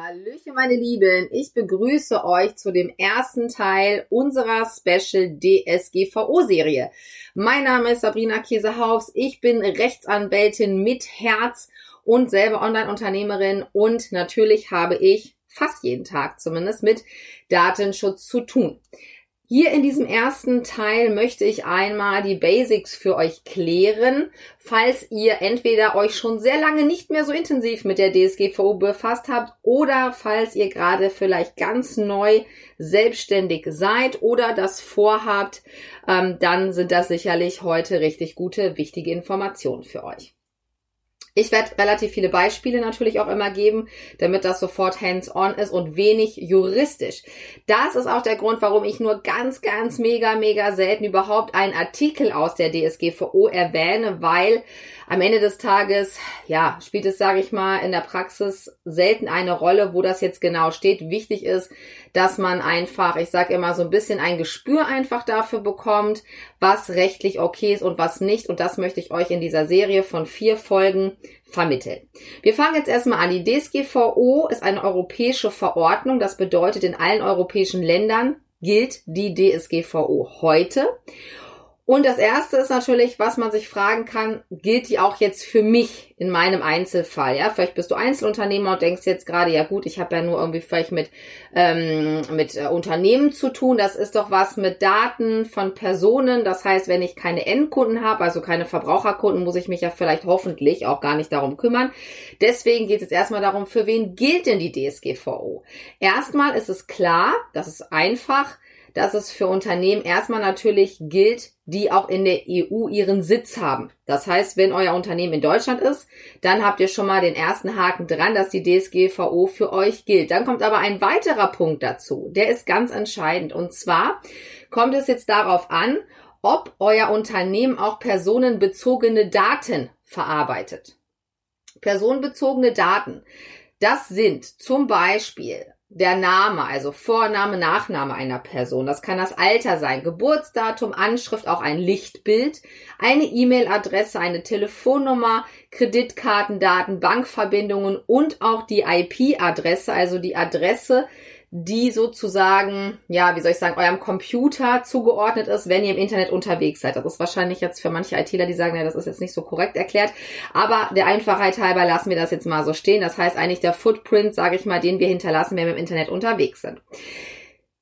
Hallöchen, meine Lieben. Ich begrüße euch zu dem ersten Teil unserer Special DSGVO-Serie. Mein Name ist Sabrina Käsehaufs. Ich bin Rechtsanwältin mit Herz und selber Online-Unternehmerin und natürlich habe ich fast jeden Tag zumindest mit Datenschutz zu tun. Hier in diesem ersten Teil möchte ich einmal die Basics für euch klären, falls ihr entweder euch schon sehr lange nicht mehr so intensiv mit der DSGVO befasst habt oder falls ihr gerade vielleicht ganz neu selbstständig seid oder das vorhabt, ähm, dann sind das sicherlich heute richtig gute, wichtige Informationen für euch. Ich werde relativ viele Beispiele natürlich auch immer geben, damit das sofort hands-on ist und wenig juristisch. Das ist auch der Grund, warum ich nur ganz, ganz mega, mega selten überhaupt einen Artikel aus der DSGVO erwähne, weil am Ende des Tages, ja, spielt es, sage ich mal, in der Praxis selten eine Rolle, wo das jetzt genau steht. Wichtig ist, dass man einfach, ich sage immer, so ein bisschen ein Gespür einfach dafür bekommt, was rechtlich okay ist und was nicht. Und das möchte ich euch in dieser Serie von vier Folgen vermitteln. Wir fangen jetzt erstmal an. Die DSGVO ist eine europäische Verordnung. Das bedeutet, in allen europäischen Ländern gilt die DSGVO heute. Und das erste ist natürlich, was man sich fragen kann, gilt die auch jetzt für mich in meinem Einzelfall? Ja, vielleicht bist du Einzelunternehmer und denkst jetzt gerade, ja gut, ich habe ja nur irgendwie vielleicht mit, ähm, mit äh, Unternehmen zu tun. Das ist doch was mit Daten von Personen. Das heißt, wenn ich keine Endkunden habe, also keine Verbraucherkunden, muss ich mich ja vielleicht hoffentlich auch gar nicht darum kümmern. Deswegen geht es jetzt erstmal darum, für wen gilt denn die DSGVO? Erstmal ist es klar, das ist einfach, dass es für Unternehmen erstmal natürlich gilt, die auch in der EU ihren Sitz haben. Das heißt, wenn euer Unternehmen in Deutschland ist, dann habt ihr schon mal den ersten Haken dran, dass die DSGVO für euch gilt. Dann kommt aber ein weiterer Punkt dazu. Der ist ganz entscheidend. Und zwar kommt es jetzt darauf an, ob euer Unternehmen auch personenbezogene Daten verarbeitet. Personenbezogene Daten. Das sind zum Beispiel der Name, also Vorname, Nachname einer Person. Das kann das Alter sein, Geburtsdatum, Anschrift, auch ein Lichtbild, eine E-Mail-Adresse, eine Telefonnummer, Kreditkartendaten, Bankverbindungen und auch die IP-Adresse, also die Adresse die sozusagen, ja, wie soll ich sagen, eurem Computer zugeordnet ist, wenn ihr im Internet unterwegs seid. Das ist wahrscheinlich jetzt für manche ITler, die sagen, ja, das ist jetzt nicht so korrekt erklärt. Aber der Einfachheit halber lassen wir das jetzt mal so stehen. Das heißt eigentlich der Footprint, sage ich mal, den wir hinterlassen, wenn wir im Internet unterwegs sind.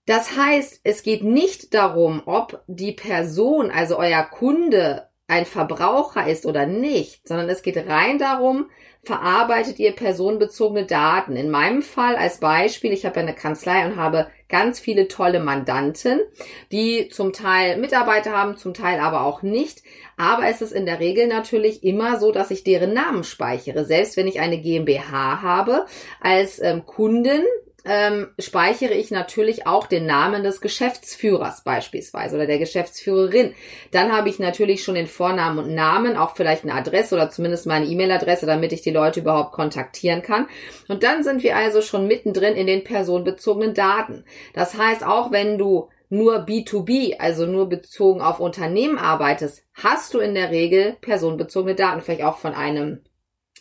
Das heißt, es geht nicht darum, ob die Person, also euer Kunde, ein Verbraucher ist oder nicht, sondern es geht rein darum, verarbeitet ihr personenbezogene Daten. In meinem Fall als Beispiel, ich habe eine Kanzlei und habe ganz viele tolle Mandanten, die zum Teil Mitarbeiter haben, zum Teil aber auch nicht. Aber es ist in der Regel natürlich immer so, dass ich deren Namen speichere. Selbst wenn ich eine GmbH habe als ähm, Kunden, ähm, speichere ich natürlich auch den Namen des Geschäftsführers beispielsweise oder der Geschäftsführerin. Dann habe ich natürlich schon den Vornamen und Namen, auch vielleicht eine Adresse oder zumindest meine E-Mail-Adresse, damit ich die Leute überhaupt kontaktieren kann. Und dann sind wir also schon mittendrin in den personenbezogenen Daten. Das heißt, auch wenn du nur B2B, also nur bezogen auf Unternehmen arbeitest, hast du in der Regel personenbezogene Daten, vielleicht auch von einem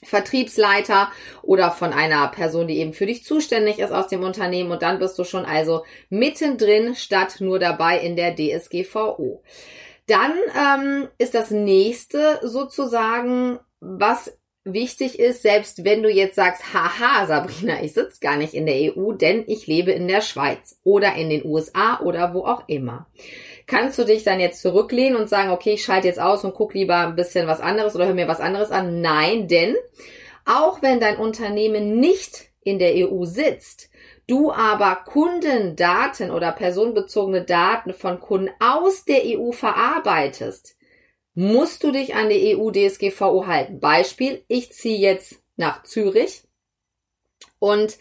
Vertriebsleiter oder von einer Person, die eben für dich zuständig ist aus dem Unternehmen und dann bist du schon also mittendrin statt nur dabei in der DSGVO. Dann ähm, ist das nächste sozusagen, was wichtig ist, selbst wenn du jetzt sagst, haha, Sabrina, ich sitze gar nicht in der EU, denn ich lebe in der Schweiz oder in den USA oder wo auch immer kannst du dich dann jetzt zurücklehnen und sagen, okay, ich schalte jetzt aus und guck lieber ein bisschen was anderes oder hör mir was anderes an? Nein, denn auch wenn dein Unternehmen nicht in der EU sitzt, du aber Kundendaten oder personenbezogene Daten von Kunden aus der EU verarbeitest, musst du dich an die EU DSGVO halten. Beispiel, ich ziehe jetzt nach Zürich und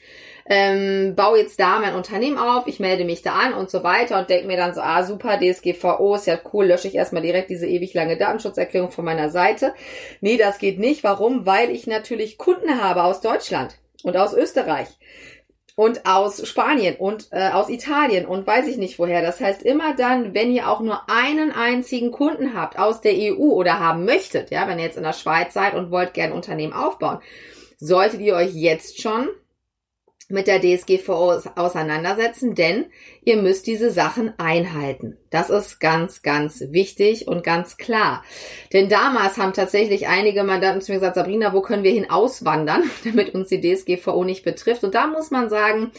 ähm, baue jetzt da mein Unternehmen auf, ich melde mich da an und so weiter und denke mir dann so, ah super, DSGVO ist ja cool, lösche ich erstmal direkt diese ewig lange Datenschutzerklärung von meiner Seite. Nee, das geht nicht. Warum? Weil ich natürlich Kunden habe aus Deutschland und aus Österreich und aus Spanien und äh, aus Italien und weiß ich nicht woher. Das heißt, immer dann, wenn ihr auch nur einen einzigen Kunden habt aus der EU oder haben möchtet, ja, wenn ihr jetzt in der Schweiz seid und wollt gerne Unternehmen aufbauen, solltet ihr euch jetzt schon mit der DSGVO auseinandersetzen, denn ihr müsst diese Sachen einhalten. Das ist ganz, ganz wichtig und ganz klar. Denn damals haben tatsächlich einige Mandanten zu mir gesagt, Sabrina, wo können wir hin auswandern, damit uns die DSGVO nicht betrifft? Und da muss man sagen,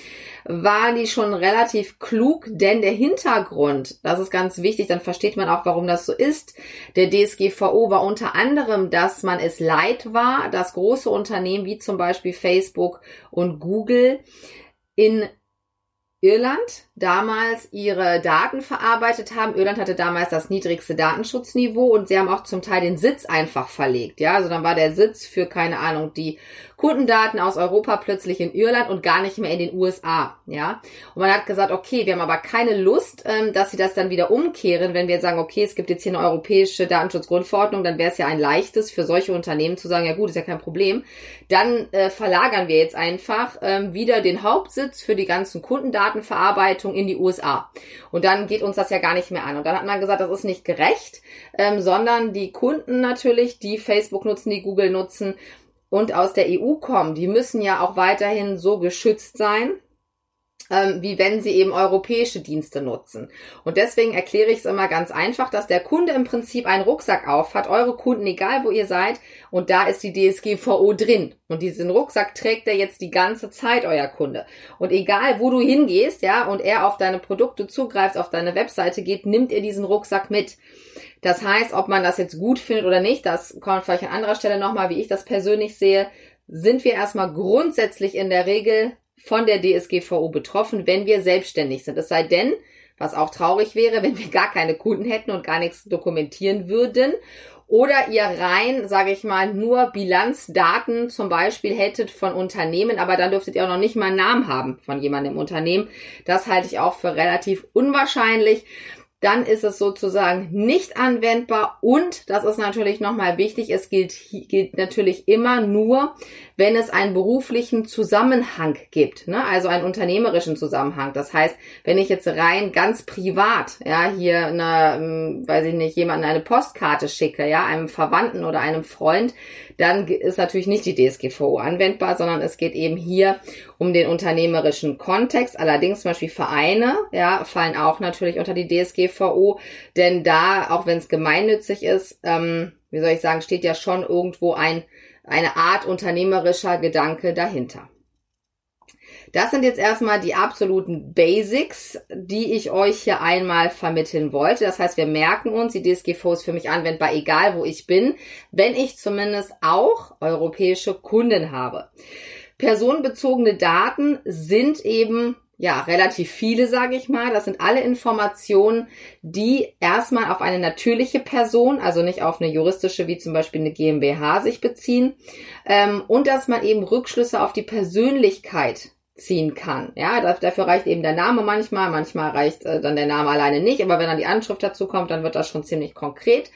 waren die schon relativ klug, denn der Hintergrund, das ist ganz wichtig, dann versteht man auch, warum das so ist. Der DSGVO war unter anderem, dass man es leid war, dass große Unternehmen wie zum Beispiel Facebook und Google in Irland damals ihre Daten verarbeitet haben. Irland hatte damals das niedrigste Datenschutzniveau und sie haben auch zum Teil den Sitz einfach verlegt. Ja, also dann war der Sitz für keine Ahnung die Kundendaten aus Europa plötzlich in Irland und gar nicht mehr in den USA. Ja, und man hat gesagt, okay, wir haben aber keine Lust, ähm, dass sie das dann wieder umkehren, wenn wir sagen, okay, es gibt jetzt hier eine europäische Datenschutzgrundverordnung, dann wäre es ja ein leichtes für solche Unternehmen zu sagen, ja gut, ist ja kein Problem. Dann äh, verlagern wir jetzt einfach ähm, wieder den Hauptsitz für die ganzen Kundendatenverarbeitung Richtung in die USA. Und dann geht uns das ja gar nicht mehr an. Und dann hat man gesagt, das ist nicht gerecht, ähm, sondern die Kunden natürlich, die Facebook nutzen, die Google nutzen und aus der EU kommen, die müssen ja auch weiterhin so geschützt sein ähm, wie wenn sie eben europäische Dienste nutzen. Und deswegen erkläre ich es immer ganz einfach, dass der Kunde im Prinzip einen Rucksack auf hat, eure Kunden, egal wo ihr seid, und da ist die DSGVO drin. Und diesen Rucksack trägt er jetzt die ganze Zeit, euer Kunde. Und egal wo du hingehst, ja, und er auf deine Produkte zugreift, auf deine Webseite geht, nimmt er diesen Rucksack mit. Das heißt, ob man das jetzt gut findet oder nicht, das kommt vielleicht an anderer Stelle nochmal, wie ich das persönlich sehe, sind wir erstmal grundsätzlich in der Regel von der DSGVO betroffen, wenn wir selbstständig sind. Es sei denn, was auch traurig wäre, wenn wir gar keine Kunden hätten und gar nichts dokumentieren würden. Oder ihr rein, sage ich mal, nur Bilanzdaten zum Beispiel hättet von Unternehmen, aber dann dürftet ihr auch noch nicht mal einen Namen haben von jemandem im Unternehmen. Das halte ich auch für relativ unwahrscheinlich dann ist es sozusagen nicht anwendbar und das ist natürlich nochmal wichtig, es gilt, gilt natürlich immer nur, wenn es einen beruflichen Zusammenhang gibt, ne? also einen unternehmerischen Zusammenhang. Das heißt, wenn ich jetzt rein ganz privat, ja, hier eine, hm, weiß ich nicht, jemanden eine Postkarte schicke, ja, einem Verwandten oder einem Freund, dann ist natürlich nicht die DSGVO anwendbar, sondern es geht eben hier um den unternehmerischen Kontext. Allerdings zum Beispiel Vereine, ja, fallen auch natürlich unter die DSGVO, denn da, auch wenn es gemeinnützig ist, ähm, wie soll ich sagen, steht ja schon irgendwo ein, eine Art unternehmerischer Gedanke dahinter. Das sind jetzt erstmal die absoluten Basics, die ich euch hier einmal vermitteln wollte. Das heißt, wir merken uns, die DSGVO ist für mich anwendbar, egal wo ich bin, wenn ich zumindest auch europäische Kunden habe. Personenbezogene Daten sind eben ja, relativ viele, sage ich mal. Das sind alle Informationen, die erstmal auf eine natürliche Person, also nicht auf eine juristische wie zum Beispiel eine GmbH sich beziehen. Ähm, und dass man eben Rückschlüsse auf die Persönlichkeit ziehen kann. Ja, dafür reicht eben der Name manchmal, manchmal reicht äh, dann der Name alleine nicht, aber wenn dann die Anschrift dazu kommt, dann wird das schon ziemlich konkret.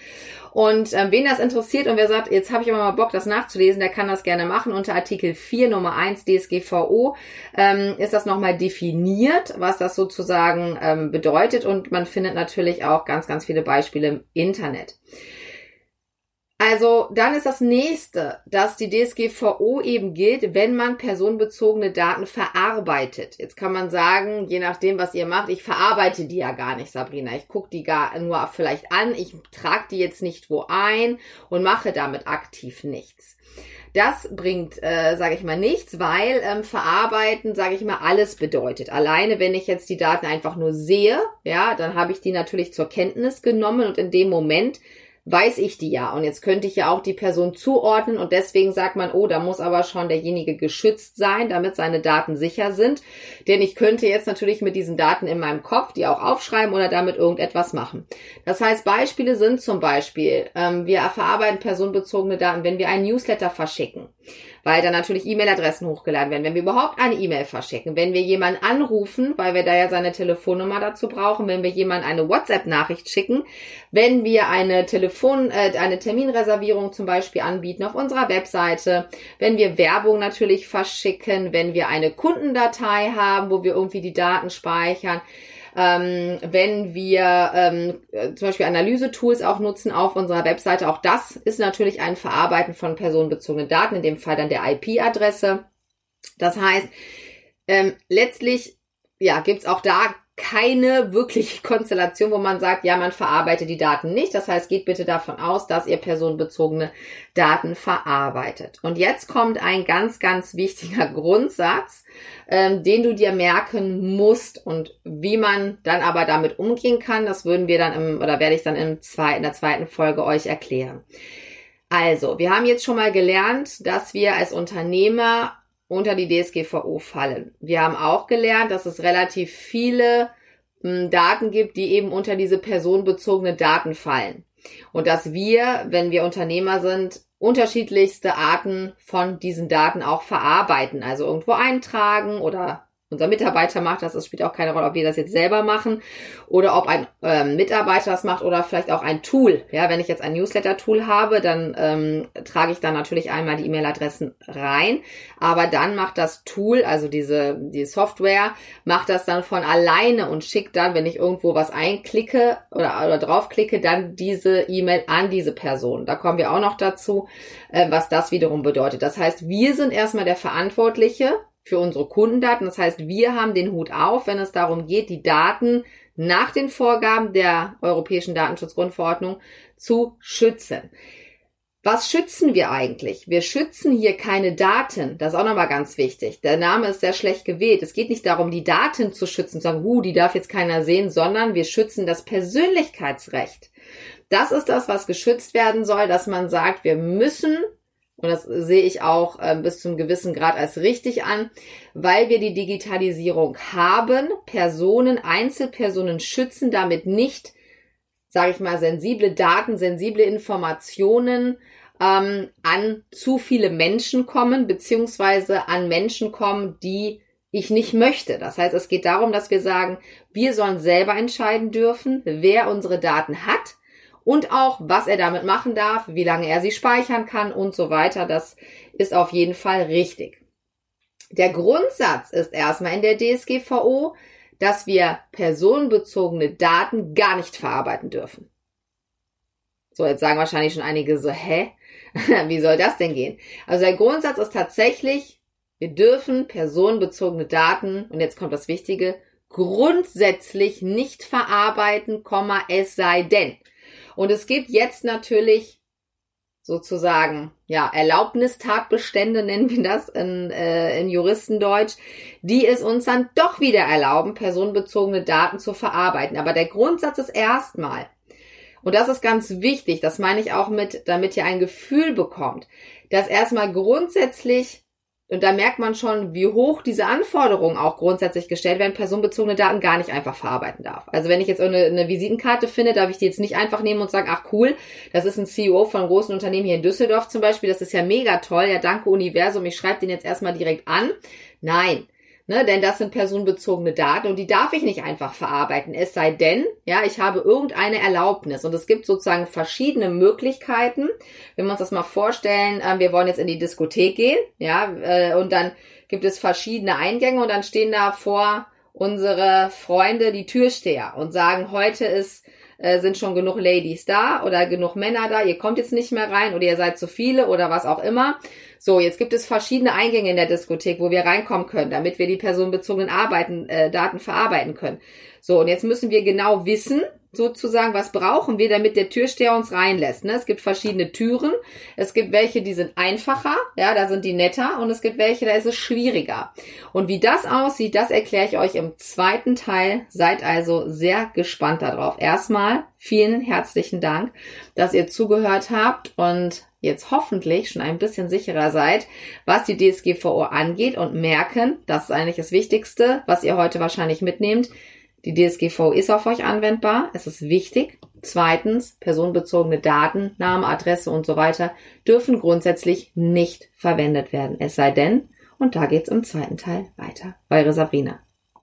Und ähm, wen das interessiert und wer sagt, jetzt habe ich aber mal Bock, das nachzulesen, der kann das gerne machen. Unter Artikel 4 Nummer 1 DSGVO ähm, ist das nochmal definiert, was das sozusagen ähm, bedeutet und man findet natürlich auch ganz, ganz viele Beispiele im Internet. Also dann ist das nächste, dass die DSGVO eben gilt, wenn man personenbezogene Daten verarbeitet. Jetzt kann man sagen, je nachdem, was ihr macht, ich verarbeite die ja gar nicht, Sabrina. Ich gucke die gar nur vielleicht an, ich trage die jetzt nicht wo ein und mache damit aktiv nichts. Das bringt, äh, sage ich mal, nichts, weil ähm, verarbeiten, sage ich mal, alles bedeutet. Alleine, wenn ich jetzt die Daten einfach nur sehe, ja, dann habe ich die natürlich zur Kenntnis genommen und in dem Moment weiß ich die ja. Und jetzt könnte ich ja auch die Person zuordnen und deswegen sagt man, oh, da muss aber schon derjenige geschützt sein, damit seine Daten sicher sind. Denn ich könnte jetzt natürlich mit diesen Daten in meinem Kopf die auch aufschreiben oder damit irgendetwas machen. Das heißt, Beispiele sind zum Beispiel, ähm, wir verarbeiten personenbezogene Daten, wenn wir einen Newsletter verschicken. weil dann natürlich E-Mail-Adressen hochgeladen werden. Wenn wir überhaupt eine E-Mail verschicken, wenn wir jemanden anrufen, weil wir da ja seine Telefonnummer dazu brauchen, wenn wir jemanden eine WhatsApp-Nachricht schicken, wenn wir eine Telefon, äh, eine Terminreservierung zum Beispiel anbieten auf unserer Webseite, wenn wir Werbung natürlich verschicken, wenn wir eine Kundendatei haben, wo wir irgendwie die Daten speichern, ähm, wenn wir ähm, äh, zum Beispiel Analyse-Tools auch nutzen auf unserer Webseite, auch das ist natürlich ein Verarbeiten von personenbezogenen Daten, in dem Fall dann der IP-Adresse. Das heißt, ähm, letztlich ja, gibt's auch da keine wirkliche Konstellation, wo man sagt, ja, man verarbeitet die Daten nicht. Das heißt, geht bitte davon aus, dass ihr personenbezogene Daten verarbeitet. Und jetzt kommt ein ganz, ganz wichtiger Grundsatz, ähm, den du dir merken musst und wie man dann aber damit umgehen kann. Das würden wir dann im, oder werde ich dann im zweiten, in der zweiten Folge euch erklären. Also, wir haben jetzt schon mal gelernt, dass wir als Unternehmer unter die DSGVO fallen. Wir haben auch gelernt, dass es relativ viele hm, Daten gibt, die eben unter diese personenbezogene Daten fallen. Und dass wir, wenn wir Unternehmer sind, unterschiedlichste Arten von diesen Daten auch verarbeiten, also irgendwo eintragen oder unser Mitarbeiter macht das. Es spielt auch keine Rolle, ob wir das jetzt selber machen oder ob ein ähm, Mitarbeiter das macht oder vielleicht auch ein Tool. Ja, wenn ich jetzt ein Newsletter-Tool habe, dann ähm, trage ich da natürlich einmal die E-Mail-Adressen rein. Aber dann macht das Tool, also diese die Software, macht das dann von alleine und schickt dann, wenn ich irgendwo was einklicke oder, oder draufklicke, dann diese E-Mail an diese Person. Da kommen wir auch noch dazu, äh, was das wiederum bedeutet. Das heißt, wir sind erstmal der Verantwortliche für unsere Kundendaten. Das heißt, wir haben den Hut auf, wenn es darum geht, die Daten nach den Vorgaben der Europäischen Datenschutzgrundverordnung zu schützen. Was schützen wir eigentlich? Wir schützen hier keine Daten. Das ist auch nochmal ganz wichtig. Der Name ist sehr schlecht gewählt. Es geht nicht darum, die Daten zu schützen, zu sagen, huh, die darf jetzt keiner sehen, sondern wir schützen das Persönlichkeitsrecht. Das ist das, was geschützt werden soll, dass man sagt, wir müssen und das sehe ich auch äh, bis zum gewissen Grad als richtig an, weil wir die Digitalisierung haben, Personen, Einzelpersonen schützen damit nicht, sage ich mal, sensible Daten, sensible Informationen ähm, an zu viele Menschen kommen, beziehungsweise an Menschen kommen, die ich nicht möchte. Das heißt, es geht darum, dass wir sagen, wir sollen selber entscheiden dürfen, wer unsere Daten hat und auch, was er damit machen darf, wie lange er sie speichern kann und so weiter. Das ist auf jeden Fall richtig. Der Grundsatz ist erstmal in der DSGVO, dass wir personenbezogene Daten gar nicht verarbeiten dürfen. So, jetzt sagen wahrscheinlich schon einige so, hä? Wie soll das denn gehen? Also der Grundsatz ist tatsächlich, wir dürfen personenbezogene Daten, und jetzt kommt das Wichtige, grundsätzlich nicht verarbeiten, es sei denn. Und es gibt jetzt natürlich sozusagen, ja, Erlaubnistatbestände nennen wir das in, äh, in Juristendeutsch, die es uns dann doch wieder erlauben, personenbezogene Daten zu verarbeiten. Aber der Grundsatz ist erstmal, und das ist ganz wichtig, das meine ich auch mit, damit ihr ein Gefühl bekommt, dass erstmal grundsätzlich und da merkt man schon, wie hoch diese Anforderungen auch grundsätzlich gestellt werden, personenbezogene Daten gar nicht einfach verarbeiten darf. Also wenn ich jetzt eine, eine Visitenkarte finde, darf ich die jetzt nicht einfach nehmen und sagen, ach cool, das ist ein CEO von einem großen Unternehmen hier in Düsseldorf zum Beispiel, das ist ja mega toll, ja danke Universum, ich schreibe den jetzt erstmal direkt an. Nein, Ne, denn das sind personenbezogene Daten und die darf ich nicht einfach verarbeiten. Es sei denn, ja, ich habe irgendeine Erlaubnis. Und es gibt sozusagen verschiedene Möglichkeiten. Wenn wir uns das mal vorstellen, äh, wir wollen jetzt in die Diskothek gehen, ja, äh, und dann gibt es verschiedene Eingänge und dann stehen da vor unsere Freunde die Türsteher und sagen, heute ist äh, sind schon genug Ladies da oder genug Männer da, ihr kommt jetzt nicht mehr rein oder ihr seid zu viele oder was auch immer. So, jetzt gibt es verschiedene Eingänge in der Diskothek, wo wir reinkommen können, damit wir die personenbezogenen Arbeiten, äh, Daten verarbeiten können. So, und jetzt müssen wir genau wissen, sozusagen, was brauchen wir, damit der Türsteher uns reinlässt. Ne? Es gibt verschiedene Türen. Es gibt welche, die sind einfacher, ja, da sind die netter und es gibt welche, da ist es schwieriger. Und wie das aussieht, das erkläre ich euch im zweiten Teil. Seid also sehr gespannt darauf. Erstmal vielen herzlichen Dank, dass ihr zugehört habt und jetzt hoffentlich schon ein bisschen sicherer seid, was die DSGVO angeht und merken, das ist eigentlich das Wichtigste, was ihr heute wahrscheinlich mitnehmt, Die DSGVO ist auf euch anwendbar. Es ist wichtig. Zweitens, personenbezogene Daten, Name, Adresse und so weiter dürfen grundsätzlich nicht verwendet werden. Es sei denn, und da geht's im zweiten Teil weiter. Eure Sabrina.